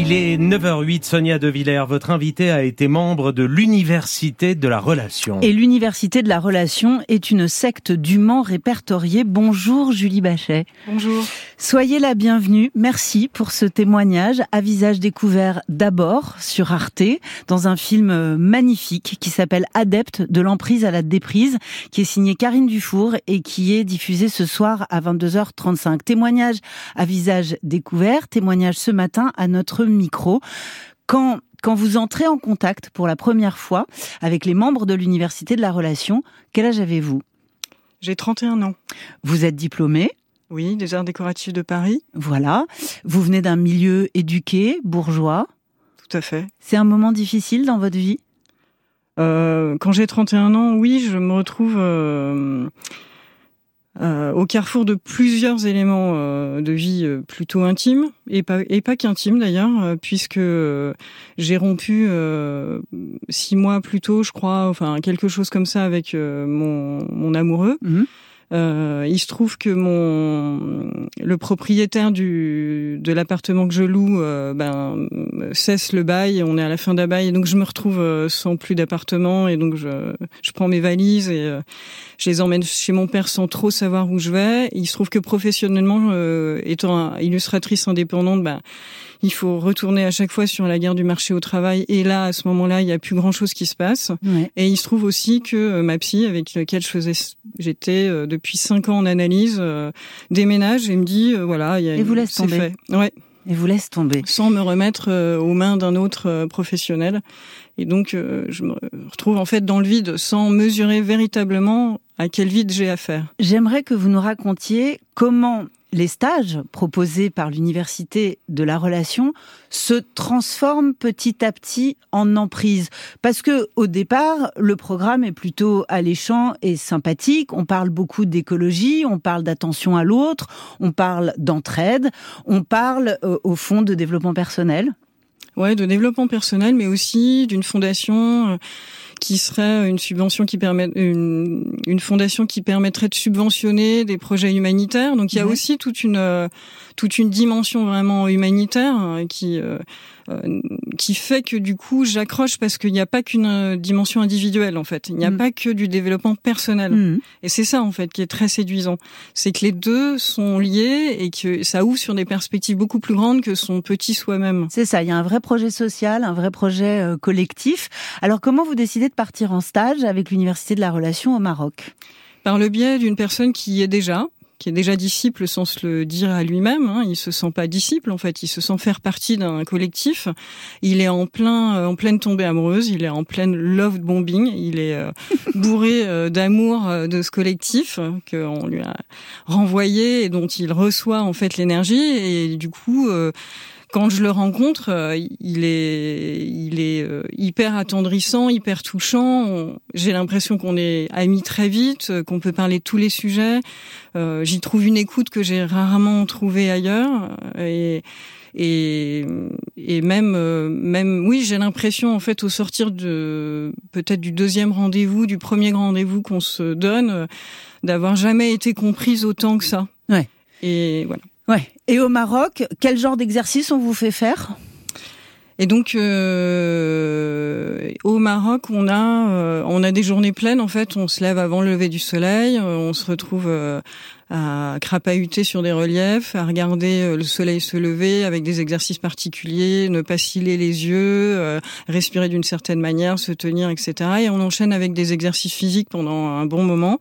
Il est 9h08, Sonia De Villers, votre invitée a été membre de l'Université de la Relation. Et l'Université de la Relation est une secte dûment répertoriée. Bonjour Julie Bachet. Bonjour. Soyez la bienvenue. Merci pour ce témoignage à visage découvert d'abord sur Arte, dans un film magnifique qui s'appelle Adepte de l'emprise à la déprise, qui est signé Karine Dufour et qui est diffusé ce soir à 22h35. Témoignage à visage découvert, témoignage ce matin à notre micro. Quand quand vous entrez en contact pour la première fois avec les membres de l'Université de la Relation, quel âge avez-vous? J'ai 31 ans. Vous êtes diplômé? Oui, des arts décoratifs de Paris. Voilà. Vous venez d'un milieu éduqué, bourgeois? Tout à fait. C'est un moment difficile dans votre vie? Euh, Quand j'ai 31 ans, oui, je me retrouve... Euh, euh, au carrefour de plusieurs éléments euh, de vie euh, plutôt intimes et pas et pas qu'intimes d'ailleurs puisque j'ai rompu six mois plus tôt je crois enfin quelque chose comme ça avec mon, mon amoureux Mhm. Euh, il se trouve que mon le propriétaire du de l'appartement que je loue euh, ben cesse le bail, on est à la fin d'un bail et donc je me retrouve euh, sans plus d'appartement et donc je je prends mes valises et euh, je les emmène chez mon père sans trop savoir où je vais. Il se trouve que professionnellement euh, étant illustratrice indépendante, ben il faut retourner à chaque fois sur la guerre du marché au travail et là à ce moment-là, il y a plus grand-chose qui se passe. ouais. Et il se trouve aussi que ma psy, avec laquelle je faisais, j'étais euh, depuis cinq ans en analyse, euh, déménage et me dit euh, voilà, il y a Et vous laisse tomber. fait. Ouais, Et vous laisse tomber. sans me remettre euh, aux mains d'un autre professionnel. Et donc je me retrouve en fait dans le vide, sans mesurer véritablement à quel vide j'ai affaire? J'aimerais que vous nous racontiez comment les stages proposés par l'université de la relation se transforment petit à petit en emprise. Parce que au départ, le programme est plutôt alléchant et sympathique. On parle beaucoup d'écologie, on parle d'attention à l'autre, on parle d'entraide, on parle euh, au fond de développement personnel. Ouais, de développement personnel, mais aussi d'une fondation euh, qui serait une subvention qui permet une, une fondation qui permettrait de subventionner des projets humanitaires. Donc il y a Ouais. aussi toute une toute une dimension vraiment humanitaire euh, qui euh, euh, qui fait que du coup j'accroche parce qu'il n'y a pas qu'une euh, dimension individuelle en fait. Il n'y a Mm. pas que du développement personnel. Mhm. Et c'est ça en fait qui est très séduisant, c'est que les deux sont liés et que ça ouvre sur des perspectives beaucoup plus grandes que son petit soi-même. C'est ça, il y a un vrai projet social, un vrai projet euh, collectif. Alors comment vous décidez de partir en stage avec l'Université de la Relation au Maroc par le biais d'une personne qui y est déjà, qui est déjà disciple sans se le dire à lui-même. Hein. Il se sent pas disciple en fait, il se sent faire partie d'un collectif. Il est en plein, euh, en pleine tombée amoureuse, il est en pleine love bombing, il est euh, bourré euh, d'amour euh, de ce collectif qu'on lui a renvoyé et dont il reçoit en fait l'énergie et du coup. Quand je le rencontre, euh, il est, il est euh, hyper attendrissant, hyper touchant. J'ai l'impression qu'on est amis très vite, euh, qu'on peut parler de tous les sujets. J'y trouve une écoute que j'ai rarement trouvée ailleurs. Et, et, et même, même, oui, j'ai l'impression en fait au sortir de peut-être du deuxième rendez-vous, du premier rendez-vous qu'on se donne, d'avoir jamais été comprise autant que ça. Ouais. Et voilà. Ouais. Et au Maroc, quel genre d'exercice on vous fait faire? Et donc euh, au Maroc, on a euh, on a des journées pleines en fait. On se lève avant le lever du soleil, euh, on se retrouve euh, à crapahuter sur des reliefs, à regarder euh, le soleil se lever avec des exercices particuliers, ne pas ciller les yeux, respirer d'une certaine manière, se tenir, etc. Et on enchaîne avec des exercices physiques pendant un bon moment.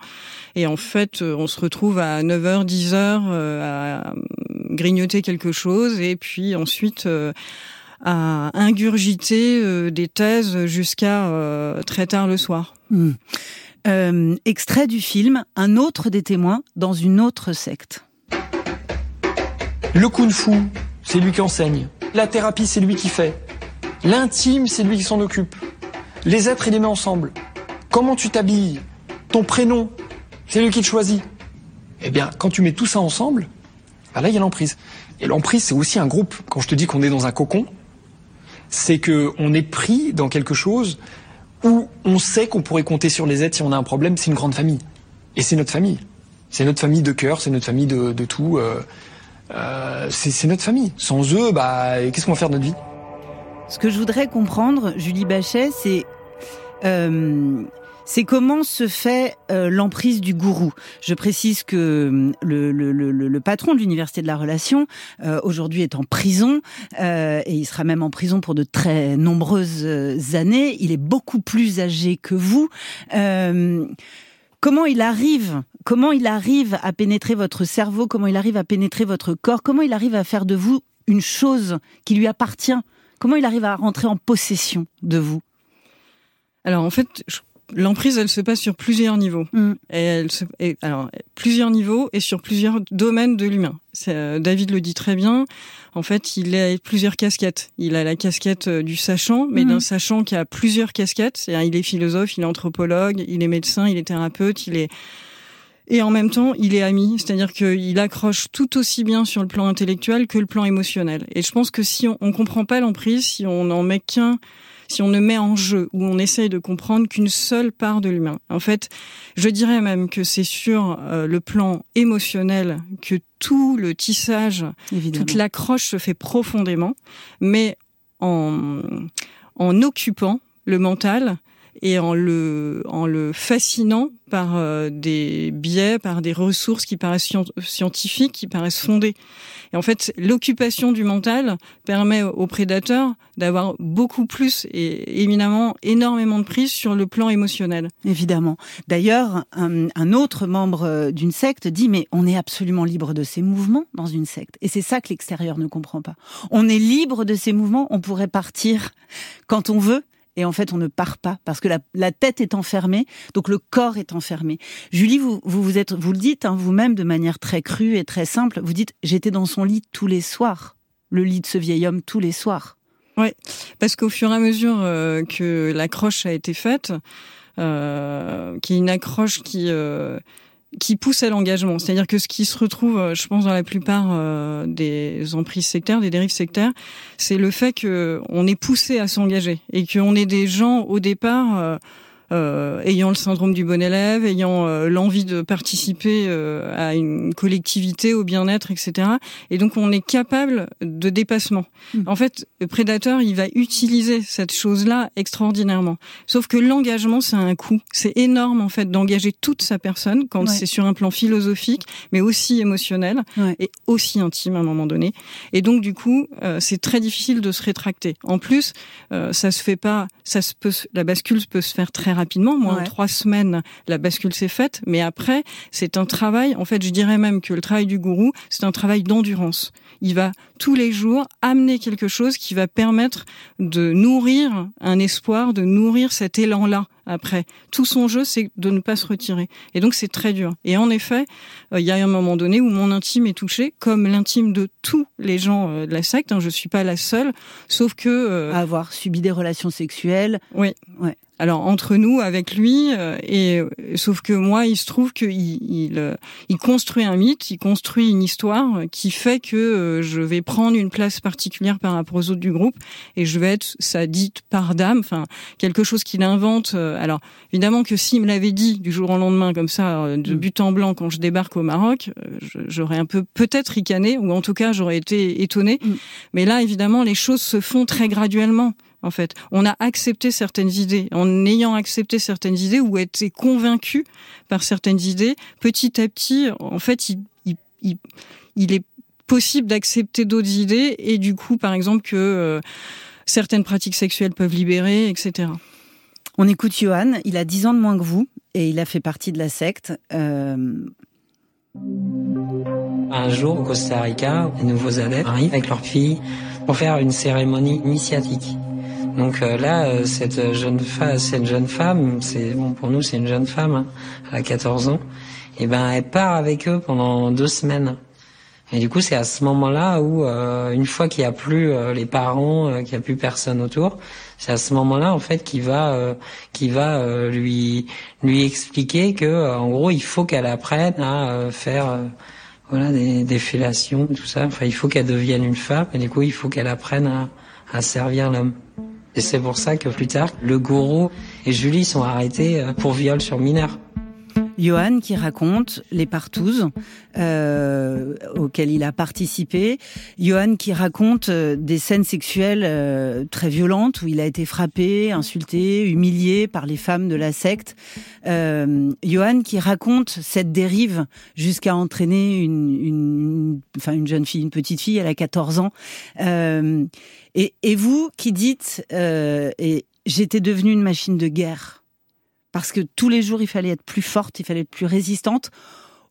Et en fait, on se retrouve à 9h, 10h euh, à grignoter quelque chose et puis ensuite à ingurgiter euh, des thèses jusqu'à euh, très tard le soir. Hmm. Euh, Extrait du film Un autre des témoins dans une autre secte. Le kung fu, c'est lui qui enseigne. La thérapie, c'est lui qui fait. L'intime, c'est lui qui s'en occupe. Les êtres, il les met ensemble. comment tu t'habilles, ton prénom, c'est lui qui te choisit. Eh bien, quand tu mets tout ça ensemble, bah là, il y a l'emprise. Et l'emprise, c'est aussi un groupe. Quand je te dis qu'on est dans un cocon, c'est que on est pris dans quelque chose où on sait qu'on pourrait compter sur les aides si on a un problème. C'est une grande famille. Et c'est notre famille. C'est notre famille de cœur, c'est notre famille de, de tout. Euh, euh, c'est notre famille. Sans eux, bah, qu'est-ce qu'on va faire de notre vie? Ce que je voudrais comprendre, Julie Bachet, c'est euh, c'est comment se fait euh, l'emprise du gourou. Je précise que le, le, le, le patron de l'université de la relation euh, aujourd'hui est en prison euh, et il sera même en prison pour de très nombreuses années. Il est beaucoup plus âgé que vous. comment il arrive Comment il arrive à pénétrer votre cerveau Comment il arrive à pénétrer votre corps Comment il arrive à faire de vous une chose qui lui appartient Comment il arrive à rentrer en possession de vous? Alors en fait, je L'emprise, elle se passe sur plusieurs niveaux. Mm. Et elle se, alors plusieurs niveaux et sur plusieurs domaines de l'humain. Euh, David le dit très bien. En fait, il a plusieurs casquettes. Il a la casquette euh, du sachant, mais mm. d'un sachant qui a plusieurs casquettes. cest il est philosophe, il est anthropologue, il est médecin, il est thérapeute, il est et en même temps, il est ami, c'est-à-dire qu'il accroche tout aussi bien sur le plan intellectuel que le plan émotionnel. Et je pense que si on, on comprend pas l'emprise, si on n'en met qu'un si on ne met en jeu ou on essaye de comprendre qu'une seule part de l'humain. En fait, je dirais même que c'est sur euh, le plan émotionnel que tout le tissage, toute l'accroche se fait profondément, mais en, en occupant le mental et en le, en le fascinant par euh, des biais, par des ressources qui paraissent scientifiques, qui paraissent fondées. Et en fait, l'occupation du mental permet aux prédateurs d'avoir beaucoup plus et éminemment énormément de prise sur le plan émotionnel. Évidemment. D'ailleurs, un, un, autre membre euh, d'une secte dit mais on est absolument libre de ses mouvements dans une secte. Et c'est ça que l'extérieur ne comprend pas. On est libre de ses mouvements, on pourrait partir quand on veut et en fait on ne part pas parce que la, tête est enfermée, donc le corps est enfermé. Julie, vous vous, êtes, vous le dites hein, vous-même de manière très crue et très simple. Vous dites j'étais dans son lit tous les soirs, le lit de ce vieil homme tous les soirs. Oui, parce qu'au fur et à mesure euh, que l'accroche a été faite, euh, qui est une accroche qui euh, qui pousse à l'engagement. C'est-à-dire que ce qui se retrouve, euh, je pense, dans la plupart euh, des emprises sectaires, des dérives sectaires, c'est le fait qu'on est poussé à s'engager et qu'on est des gens au départ euh, euh, ayant le syndrome du bon élève, ayant euh, l'envie de participer euh, à une collectivité, au bien-être, etc. Et donc on est capable de dépassement. Hmm. En fait, le prédateur, il va utiliser cette chose-là extraordinairement. Sauf que l'engagement, c'est un coût. C'est énorme en fait d'engager toute sa personne quand c'est sur un plan philosophique, mais aussi émotionnel et aussi intime à un moment donné. Et donc du coup, c'est très difficile de se rétracter. En plus, ça se fait pas, ça se peut, la bascule peut se faire très rapidement. Moi, en trois semaines, la bascule s'est faite. Mais après, c'est un travail. En fait, je dirais même que le travail du gourou, c'est un travail d'endurance. Il va tous les jours amener quelque chose qui va permettre de nourrir un espoir, de nourrir cet élan-là après. Tout son jeu, c'est de ne pas se retirer. Et donc, c'est très dur. Et en effet, euh, il y a un moment donné où mon intime est touché, comme l'intime de tous les gens euh, de la secte. Hein, je suis pas la seule, sauf que... Euh, avoir subi des relations sexuelles. Oui. Ouais alors entre nous avec lui euh, et euh, sauf que moi il se trouve qu'il il, euh, il, construit un mythe, il construit une histoire qui fait que je vais prendre une place particulière par rapport aux autres du groupe et je vais être sa dite par dame, enfin quelque chose qu'il invente. Alors évidemment que s'il me l'avait dit du jour au lendemain comme ça de mm. but en blanc quand je débarque au Maroc, j'aurais un peu peut-être ricané ou en tout cas j'aurais été étonné. Mm. Mais là évidemment les choses se font très graduellement en fait. On a accepté certaines idées. En ayant accepté certaines idées ou été convaincu par certaines idées, petit à petit, en fait, il, est possible d'accepter d'autres idées et du coup, par exemple, que euh, certaines pratiques sexuelles peuvent libérer, etc. On écoute Johan, il a 10 ans de moins que vous et il a fait partie de la secte. Euh, Un jour, au Costa Rica, les nouveaux adeptes arrivent avec leurs filles pour faire une cérémonie initiatique. Donc euh, là, euh, cette jeune femme, cette jeune femme, c'est bon pour nous, c'est une jeune femme, hein, elle a 14 ans. Et ben, elle part avec eux pendant deux semaines. Et du coup, c'est à ce moment-là où, euh, une fois qu'il n'y a plus euh, les parents, euh, qu'il n'y a plus personne autour, c'est à ce moment-là en fait qu'il va, qu'il va lui lui expliquer que, en gros, il faut qu'elle apprenne à faire voilà des, des fellations, tout ça. Enfin, il faut qu'elle devienne une femme, et du coup, il faut qu'elle apprenne à, à servir l'homme. Et c'est pour ça que plus tard, le gourou et Julie sont arrêtés pour viol sur mineur. Johan qui raconte les partouzes euh, auxquelles il a participé. Johan qui raconte euh, des scènes sexuelles euh, très violentes où il a été frappé, insulté, humilié par les femmes de la secte. Euh, Johan qui raconte cette dérive jusqu'à entraîner une, jeune fille, une petite fille, elle a 14 ans. Euh, et, et, vous qui dites, euh, j'étais devenue une machine de guerre parce que tous les jours il fallait être plus forte, il fallait être plus résistante,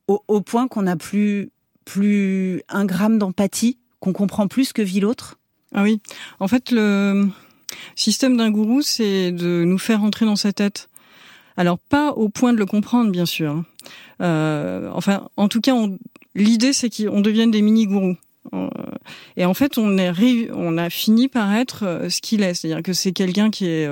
au, point qu'on n'a plus plus un gramme d'empathie, qu'on comprend plus que vit l'autre. Ah oui, en fait le système d'un gourou, c'est de nous faire entrer dans sa tête. Alors pas au point de le comprendre, bien sûr. Euh, enfin, en tout cas, l'idée c'est qu'on devienne des mini-gourous. Euh, et en fait, on a fini par être euh, ce qu'il est, c'est-à-dire que c'est quelqu'un qui est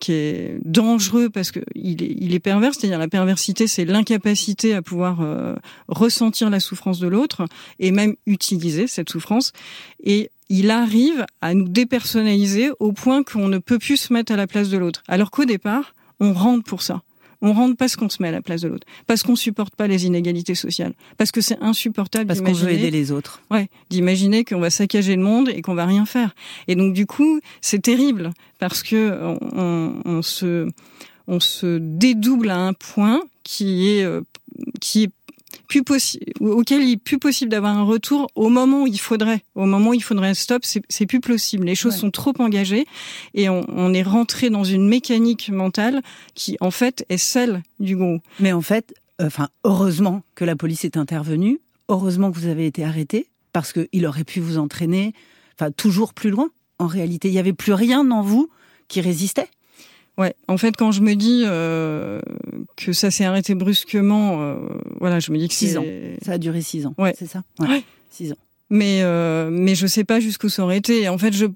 qui est dangereux parce que il est, il pervers, c'est-à-dire la perversité, c'est l'incapacité à pouvoir euh, ressentir la souffrance de l'autre et même utiliser cette souffrance. Et il arrive à nous dépersonnaliser au point qu'on ne peut plus se mettre à la place de l'autre. Alors qu'au départ, on rentre pour ça. On rentre parce qu'on se met à la place de l'autre, parce qu'on supporte pas les inégalités sociales, parce que c'est insupportable. Parce qu'on veut aider les autres. Ouais, d'imaginer qu'on va saccager le monde et qu'on va rien faire. Et donc du coup, c'est terrible parce que on, on, se on se dédouble à un point qui est euh, qui est plus possible, auquel il est plus possible d'avoir un retour au moment où il faudrait. Au moment où il faudrait un stop, c'est plus possible. Les choses sont trop engagées et on, on, est rentré dans une mécanique mentale qui, en fait, est celle du groupe. Mais en fait, euh, enfin, heureusement que la police est intervenue. Heureusement que vous avez été arrêté parce qu'il aurait pu vous entraîner, enfin, toujours plus loin. En réalité, il n'y avait plus rien en vous qui résistait. Ouais, en fait, quand je me dis euh, que ça s'est arrêté brusquement, euh, voilà, je me dis que six ans. Ça a duré six ans. Ouais, c'est ça. Ouais, six ans. Mais euh, mais je sais pas jusqu'où ça aurait été. En fait, je,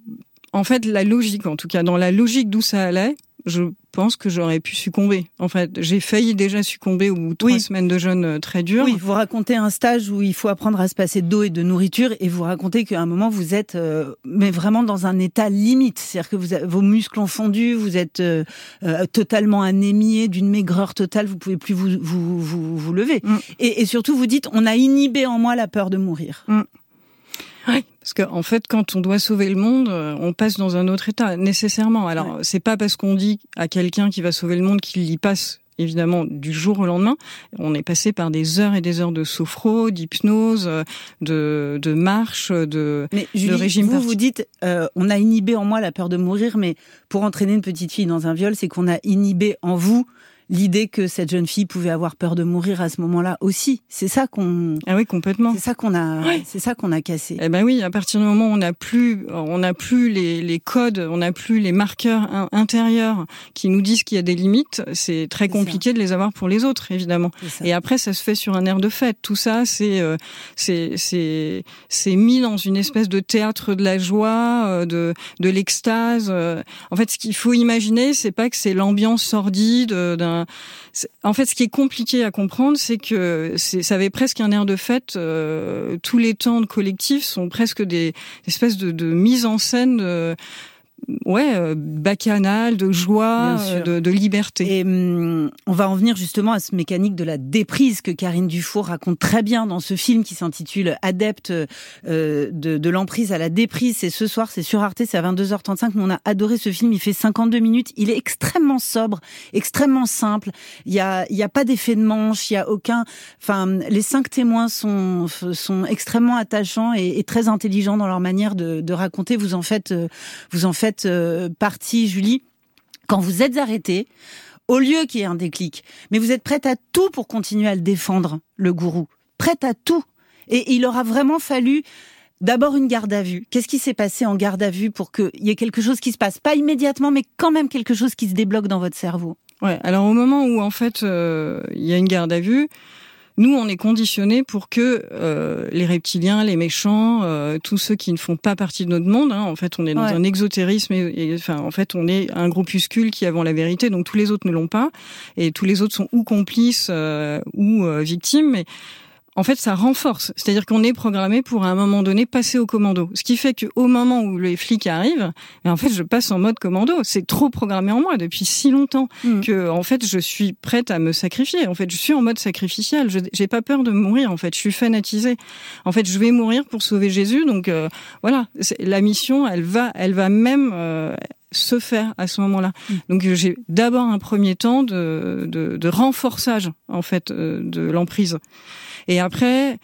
en fait, la logique, en tout cas, dans la logique d'où ça allait, je pense que j'aurais pu succomber. En fait, j'ai failli déjà succomber au bout de trois semaines de jeûne euh, très dur. Oui, vous racontez un stage où il faut apprendre à se passer d'eau et de nourriture, et vous racontez qu'à un moment vous êtes, euh, mais vraiment dans un état limite, c'est-à-dire que vous vos muscles ont fondu, vous êtes euh, totalement anémié, d'une maigreur totale, vous pouvez plus vous vous vous, vous lever, mm. et, et, surtout vous dites, on a inhibé en moi la peur de mourir. Mm. Oui, parce qu'en en fait, quand on doit sauver le monde, euh, on passe dans un autre état nécessairement. Alors, c'est pas parce qu'on dit à quelqu'un qui va sauver le monde qu'il y passe évidemment du jour au lendemain. On est passé par des heures et des heures de sophro, d'hypnose, de, de marche, de, mais Julie, régime. Vous vous dites, euh, on a inhibé en moi la peur de mourir, mais pour entraîner une petite fille dans un viol, c'est qu'on a inhibé en vous l'idée que cette jeune fille pouvait avoir peur de mourir à ce moment-là aussi. C'est ça qu'on. Ah oui, complètement. C'est ça qu'on a. C'est ça qu'on a cassé. Eh ben oui, à partir du moment où on n'a plus, on n'a plus les, les codes, on n'a plus les marqueurs intérieurs qui nous disent qu'il y a des limites, c'est très compliqué de les avoir pour les autres, évidemment. Et après, ça se fait sur un air de fête. Tout ça, c'est euh, c'est c'est c'est mis dans une espèce de théâtre de la joie, euh, de de l'extase. Euh. En fait, ce qu'il faut imaginer, c'est pas que c'est l'ambiance sordide d'un en fait, ce qui est compliqué à comprendre, c'est que ça avait presque un air de fête. Euh, tous les temps de collectif sont presque des, espèces de, mise en scène. De, ouais, euh, bacchanal, de joie, euh, de, liberté. Et hum, on va en venir justement à ce mécanique de la déprise que Karine Dufour raconte très bien dans ce film qui s'intitule Adepte euh, de, de l'emprise à la déprise. C'est ce soir, c'est sur Arte, c'est à 22h35. on a adoré ce film. Il fait 52 minutes. Il est extrêmement sobre, extrêmement simple. Il y a, il y a pas d'effet de manche. Il y a aucun. Enfin, les cinq témoins sont sont extrêmement attachants et, et très intelligents dans leur manière de, de raconter. Vous en faites, vous en faites euh, partie, Julie, quand vous êtes arrêtée, au lieu qu'il y ait un déclic, mais vous êtes prête à tout pour continuer à le défendre, le gourou. Prête à tout. Et il aura vraiment fallu D'abord une garde à vue. Qu'est-ce qui s'est passé en garde à vue pour qu'il y ait quelque chose qui se passe? Pas immédiatement, mais quand même quelque chose qui se débloque dans votre cerveau. Ouais. Alors au moment où en fait euh, il y a une garde à vue, nous, on est conditionné pour que euh, les reptiliens, les méchants, euh, tous ceux qui ne font pas partie de notre monde, hein, en fait, on est dans un exotérisme. Et, enfin, en fait, on est un groupuscule qui avons la vérité, donc tous les autres ne l'ont pas, et tous les autres sont ou complices euh, ou victimes. Mais en fait, ça renforce. C'est-à-dire qu'on est programmé pour à un moment donné passer au commando. Ce qui fait qu'au moment où les flics arrivent, en fait, je passe en mode commando. C'est trop programmé en moi depuis si longtemps hmm. que, en fait, je suis prête à me sacrifier. En fait, je suis en mode sacrificiel. Je j'ai pas peur de mourir. En fait, je suis fanatisée. En fait, je vais mourir pour sauver Jésus. Donc euh, voilà, la mission, elle va, elle va même euh, se faire à ce moment-là. Hmm. Donc j'ai d'abord un premier temps de, de, de renforçage en fait euh, de l'emprise. Et après,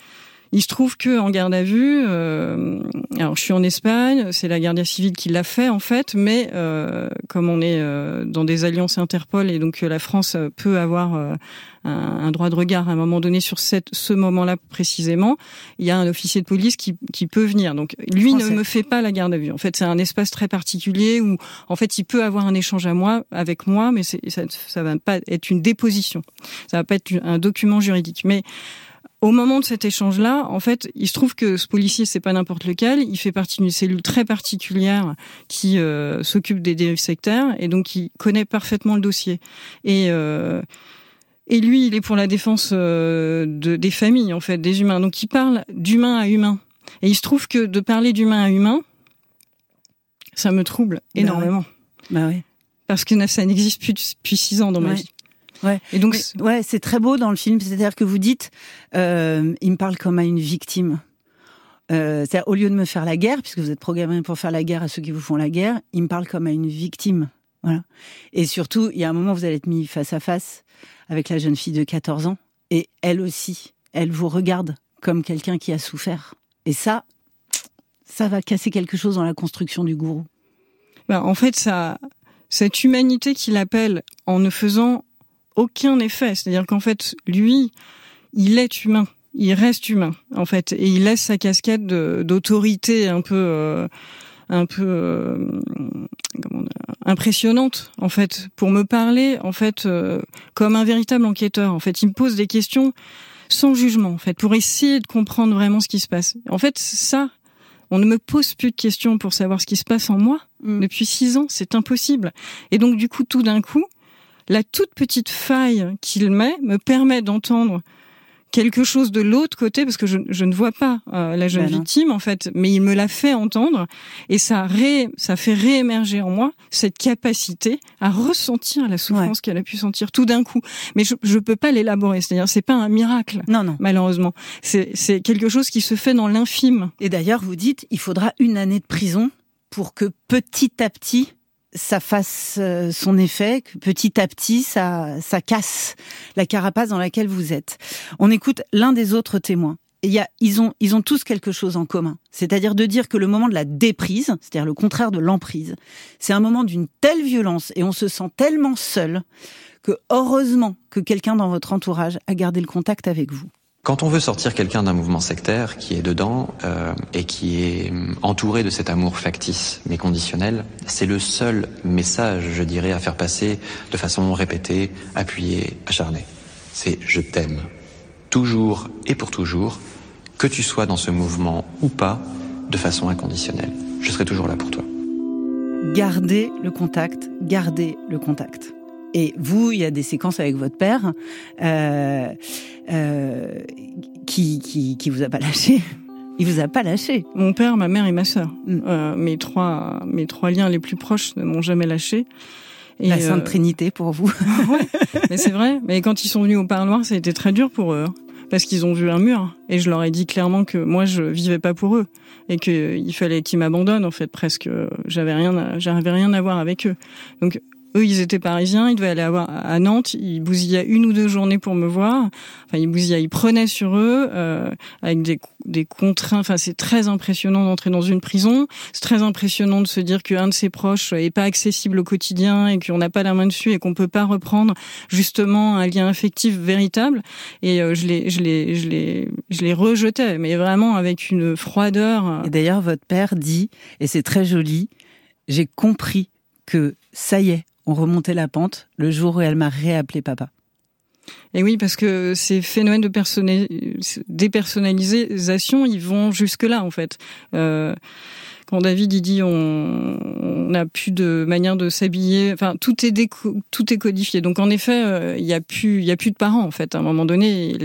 il se trouve que en garde à vue, euh, alors je suis en Espagne, c'est la Guardia civile qui l'a fait en fait, mais euh, comme on est euh, dans des alliances Interpol et donc la France peut avoir un, un, droit de regard à un moment donné sur cette, ce moment-là précisément, il y a un officier de police qui, qui peut venir. Donc lui ne me fait pas la garde à vue. En fait, c'est un espace très particulier où en fait il peut avoir un échange à moi avec moi, mais ça, ça va pas être une déposition, ça va pas être un document juridique, mais au moment de cet échange-là, en fait, il se trouve que ce policier, c'est pas n'importe lequel. Il fait partie d'une cellule très particulière qui euh, s'occupe des dérives sectaires et donc il connaît parfaitement le dossier. Et euh, et lui, il est pour la défense euh, de, des familles, en fait, des humains. Donc il parle d'humain à humain. Et il se trouve que de parler d'humain à humain, ça me trouble bah énormément. Bah oui. Parce que ça n'existe plus depuis six ans dans ma vie. Ouais. Et donc, ouais, c'est très beau dans le film. C'est-à-dire que vous dites, euh, il me parle comme à une victime. Euh, c'est-à-dire, au lieu de me faire la guerre, puisque vous êtes programmé pour faire la guerre à ceux qui vous font la guerre, il me parle comme à une victime. Voilà. Et surtout, il y a un moment, vous allez être mis face à face avec la jeune fille de 14 ans, et elle aussi, elle vous regarde comme quelqu'un qui a souffert. Et ça, ça va casser quelque chose dans la construction du gourou. Ben, en fait, ça, cette humanité qu'il appelle en ne faisant aucun effet. C'est-à-dire qu'en fait, lui, il est humain. Il reste humain, en fait, et il laisse sa casquette d'autorité un peu, euh, un peu euh, impressionnante, en fait, pour me parler, en fait, euh, comme un véritable enquêteur. En fait, il me pose des questions sans jugement, en fait, pour essayer de comprendre vraiment ce qui se passe. En fait, ça, on ne me pose plus de questions pour savoir ce qui se passe en moi. Mm. Depuis six ans, c'est impossible. Et donc, du coup, tout d'un coup, la toute petite faille qu'il met me permet d'entendre quelque chose de l'autre côté parce que je, ne vois pas euh, la jeune ben victime en fait. Mais il me l'a fait entendre et ça ré, ça fait réémerger en moi cette capacité à ressentir la souffrance qu'elle a pu sentir tout d'un coup. Mais je je peux pas l'élaborer. C'est-à-dire c'est pas un miracle non non. malheureusement. C'est c'est quelque chose qui se fait dans l'infime. Et d'ailleurs vous dites il faudra une année de prison pour que petit à petit ça fasse euh, son effet, que petit à petit, ça, ça casse la carapace dans laquelle vous êtes. On écoute l'un des autres témoins. il y a, ils ont, ils ont tous quelque chose en commun. C'est-à-dire de dire que le moment de la déprise, c'est-à-dire le contraire de l'emprise, c'est un moment d'une telle violence et on se sent tellement seul que heureusement que quelqu'un dans votre entourage a gardé le contact avec vous. Quand on veut sortir quelqu'un d'un mouvement sectaire qui est dedans euh, et qui est hum, entouré de cet amour factice mais conditionnel, c'est le seul message, je dirais, à faire passer de façon répétée, appuyée, acharnée. C'est je t'aime. Toujours et pour toujours, que tu sois dans ce mouvement ou pas, de façon inconditionnelle. Je serai toujours là pour toi. Gardez le contact, gardez le contact. Et vous, il y a des séquences avec votre père. Euh, euh, qui, qui, qui vous a pas lâché. Il vous a pas lâché. Mon père, ma mère et ma sœur. Mm. Euh, mes trois mes trois liens les plus proches ne m'ont jamais lâché. Et La Sainte euh, Trinité pour vous. mais c'est vrai. Mais quand ils sont venus au parloir, ça a été très dur pour eux parce qu'ils ont vu un mur et je leur ai dit clairement que moi je vivais pas pour eux et qu'il fallait qu'ils m'abandonnent en fait presque j'avais rien j'avais rien à voir avec eux donc eux, ils étaient parisiens, ils devaient aller à Nantes, ils bousillaient une ou deux journées pour me voir. Enfin, ils bousillaient, ils prenaient sur eux euh, avec des, des contraintes. Enfin, c'est très impressionnant d'entrer dans une prison. C'est très impressionnant de se dire qu'un de ses proches est pas accessible au quotidien et qu'on n'a pas la main dessus et qu'on peut pas reprendre justement un lien affectif véritable. Et euh, je les, je les, je les, je les rejetais, mais vraiment avec une froideur. Et d'ailleurs, votre père dit, et c'est très joli, j'ai compris que ça y est, on remontait la pente le jour où elle m'a réappelé papa. Et oui, parce que ces phénomènes de dépersonnalisation, ils vont jusque là en fait. Euh, quand David il dit on n'a plus de manière de s'habiller, enfin tout est tout est codifié. Donc en effet, euh, il y a plus il y a plus de parents en fait. À un moment donné,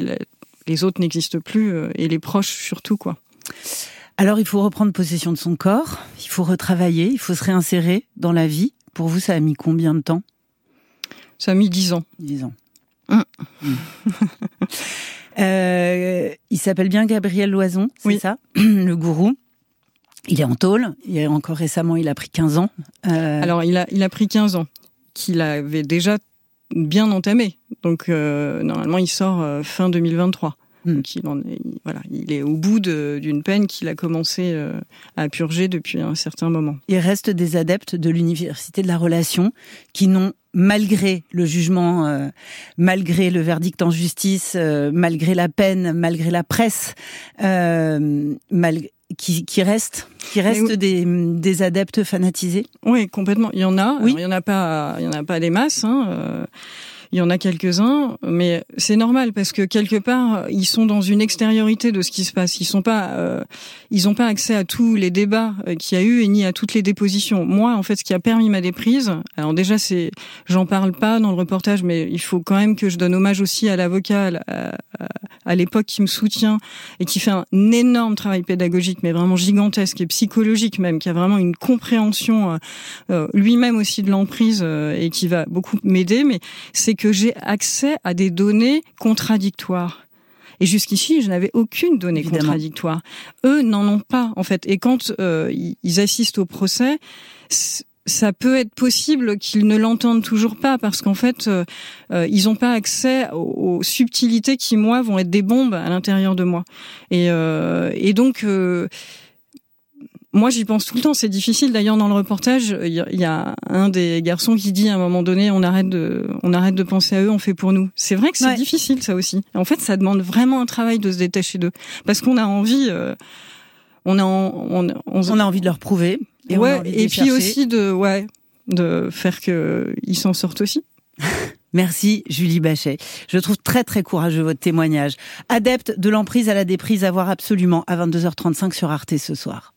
les autres n'existent plus euh, et les proches surtout quoi. Alors il faut reprendre possession de son corps, il faut retravailler, il faut se réinsérer dans la vie. Pour vous, ça a mis combien de temps? Ça a mis dix ans. Dix ans. Hum. Euh, il s'appelle bien Gabriel Loison, c'est ça? Le gourou. Il est en tôle. Et encore récemment, il a pris 15 ans. Euh, Alors, il a, il a pris 15 ans, qu'il avait déjà bien entamé. Donc, euh, normalement, il sort euh, fin 2023. Hmm. Donc, il, en est, voilà, il est au bout d'une peine qu'il a commencé à purger depuis un certain moment. Il reste des adeptes de l'université de la relation qui n'ont malgré le jugement, malgré le verdict en justice, malgré la peine, malgré la presse, malgré qui, qui restent, qui restent des, des, adeptes fanatisés? Oui, complètement. Il y en a. Oui. il y en a pas, il y en a pas des masses. Hein. Euh, il y en a quelques-uns, mais c'est normal parce que quelque part ils sont dans une extériorité de ce qui se passe. Ils sont pas, euh, ils ont pas accès à tous les débats euh, qu'il y a eu et ni à toutes les dépositions. Moi, en fait, ce qui a permis ma déprise, alors déjà c'est, j'en parle pas dans le reportage, mais il faut quand même que je donne hommage aussi à l'avocat à, à l'époque qui me soutient et qui fait un énorme travail pédagogique, mais vraiment gigantesque et psychologique même, qui a vraiment une compréhension euh, lui-même aussi de l'emprise et qui va beaucoup m'aider. Mais c'est que j'ai accès à des données contradictoires. Et jusqu'ici, je n'avais aucune donnée contradictoire. Eux n'en ont pas, en fait. Et quand euh, ils assistent au procès, ça peut être possible qu'ils ne l'entendent toujours pas parce qu'en fait, euh, euh, ils n'ont pas accès aux, subtilités qui, moi, vont être des bombes à l'intérieur de moi. Et, et donc moi, j'y pense tout le temps. C'est difficile. D'ailleurs, dans le reportage, il y, a un des garçons qui dit à un moment donné, on arrête de, on arrête de penser à eux, on fait pour nous. C'est vrai que c'est difficile, ça aussi. En fait, ça demande vraiment un travail de se détacher d'eux, parce qu'on a envie, euh, on a, on, on, a envie de leur prouver. Et ouais. et puis aussi de, ouais, de faire que ils s'en sortent aussi. Merci Julie Bachet. Je trouve très très courageux votre témoignage. Adepte de l'emprise à la déprise à voir absolument à 22h35 sur Arte ce soir.